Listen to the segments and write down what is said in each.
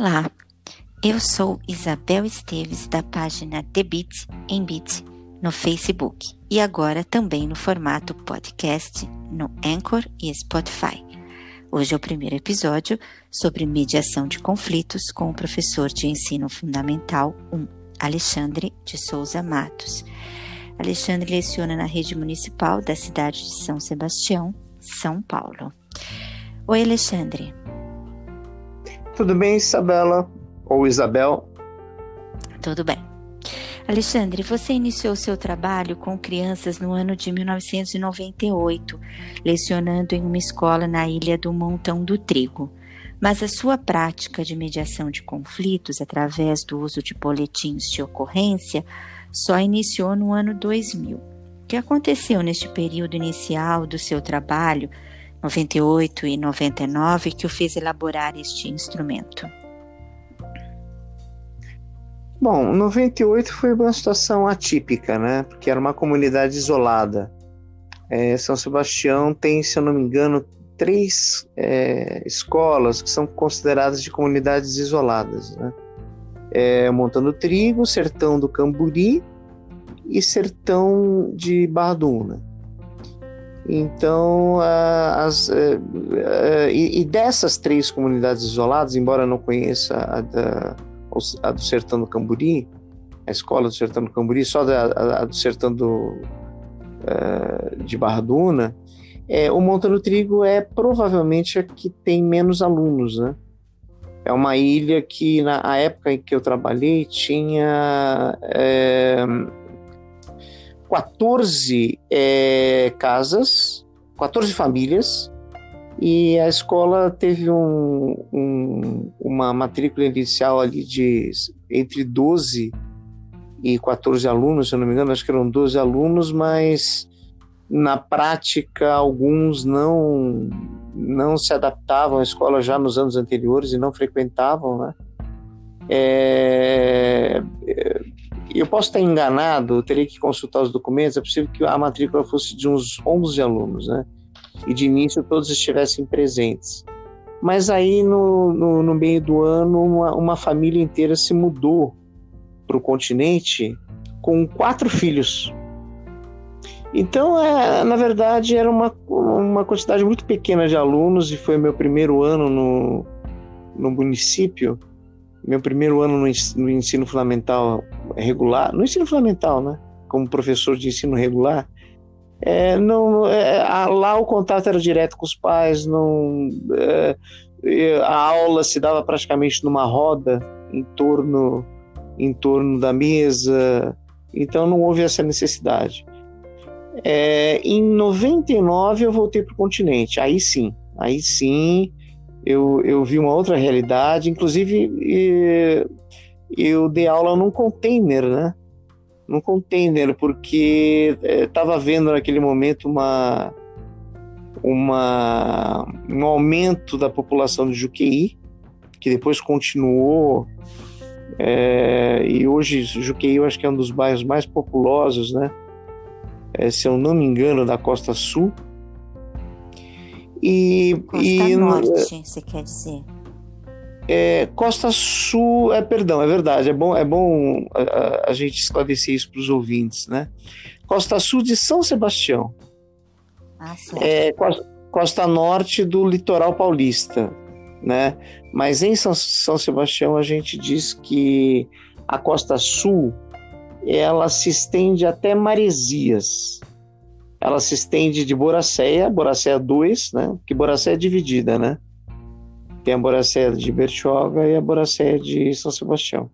Olá, eu sou Isabel Esteves da página The Beat em Beat no Facebook e agora também no formato podcast no Anchor e Spotify. Hoje é o primeiro episódio sobre mediação de conflitos com o professor de ensino fundamental 1, Alexandre de Souza Matos. Alexandre leciona na rede municipal da cidade de São Sebastião, São Paulo. Oi, Alexandre. Tudo bem, Isabela? Ou Isabel? Tudo bem. Alexandre, você iniciou seu trabalho com crianças no ano de 1998, lecionando em uma escola na ilha do Montão do Trigo. Mas a sua prática de mediação de conflitos através do uso de boletins de ocorrência só iniciou no ano 2000. O que aconteceu neste período inicial do seu trabalho 98 e 99 que o fez elaborar este instrumento? Bom, 98 foi uma situação atípica, né? Porque era uma comunidade isolada. É, São Sebastião tem, se eu não me engano, três é, escolas que são consideradas de comunidades isoladas, né? É, Montando Trigo, Sertão do Camburi e Sertão de Barra do Una. Então, as, é, é, e, dessas três comunidades isoladas, embora eu não conheça a, da, a do Sertão do Camburi, a escola do Sertão do Camburi, só da, a, a do Sertão do, é, de Barra Duna, é, o Montano Trigo é provavelmente a que tem menos alunos, né? É uma ilha que, na época em que eu trabalhei, tinha é, 14 é, casas, 14 famílias, e a escola teve um, um, uma matrícula inicial ali de entre 12 e 14 alunos, se eu não me engano, acho que eram 12 alunos, mas na prática alguns não não se adaptavam à escola já nos anos anteriores e não frequentavam, né? É, eu posso estar enganado, teria que consultar os documentos, é possível que a matrícula fosse de uns 11 alunos, né? E de início todos estivessem presentes. Mas aí, no, no, no meio do ano, uma, uma família inteira se mudou para o continente com quatro filhos. Então, é, na verdade, era uma, uma quantidade muito pequena de alunos e foi meu primeiro ano no, no município meu primeiro ano no ensino fundamental regular, no ensino fundamental, né? Como professor de ensino regular, é, não, é, lá o contato era direto com os pais, não, é, a aula se dava praticamente numa roda em torno, em torno da mesa, então não houve essa necessidade. É, em 99 eu voltei para o continente, aí sim, aí sim eu, eu vi uma outra realidade, inclusive eu dei aula num container, né? Num container, porque estava é, vendo naquele momento uma, uma, um aumento da população de Juqueí, que depois continuou, é, e hoje Juqueí eu acho que é um dos bairros mais populosos, né? É, se eu não me engano, da Costa Sul. E, Costa e, Norte, você quer dizer? É, Costa Sul, é perdão, é verdade, é bom, é bom a, a gente esclarecer isso para os ouvintes, né? Costa Sul de São Sebastião. Ah, certo. É, costa, costa Norte do litoral paulista, né? Mas em São, São Sebastião a gente diz que a Costa Sul ela se estende até Maresias, ela se estende de Boracéia, Boracéia 2, né? Que Boracéia é dividida, né? Tem a Boracéia de Bertioga e a Boracéia de São Sebastião.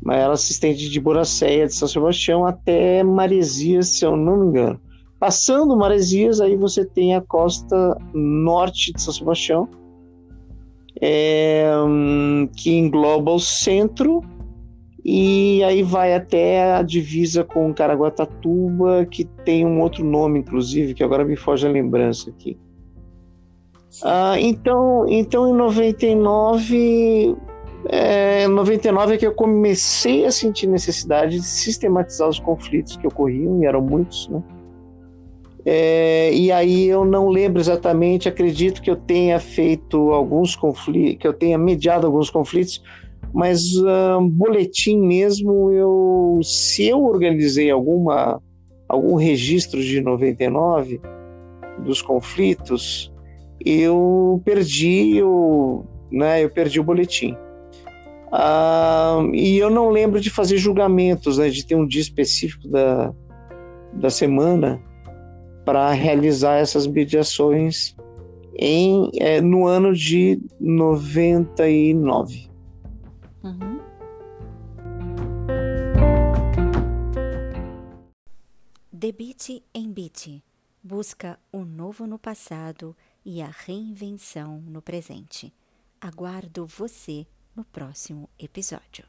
Mas ela se estende de Boracéia de São Sebastião até Maresias, se eu não me engano. Passando Maresias, aí você tem a costa norte de São Sebastião, é, que engloba o centro e aí vai até a divisa com Caraguatatuba, que tem um outro nome, inclusive, que agora me foge a lembrança aqui. Ah, então, então, em 99, é, 99 é que eu comecei a sentir necessidade de sistematizar os conflitos que ocorriam, e eram muitos, né? É, e aí eu não lembro exatamente, acredito que eu tenha feito alguns conflitos, que eu tenha mediado alguns conflitos, mas uh, boletim mesmo, eu se eu organizei alguma algum registro de 99 dos conflitos, eu perdi o, né, eu perdi o boletim. Uh, e eu não lembro de fazer julgamentos, né, de ter um dia específico da, da semana para realizar essas mediações em, é, no ano de 99. Uhum. Debite em Bit busca o novo no passado e a reinvenção no presente. Aguardo você no próximo episódio.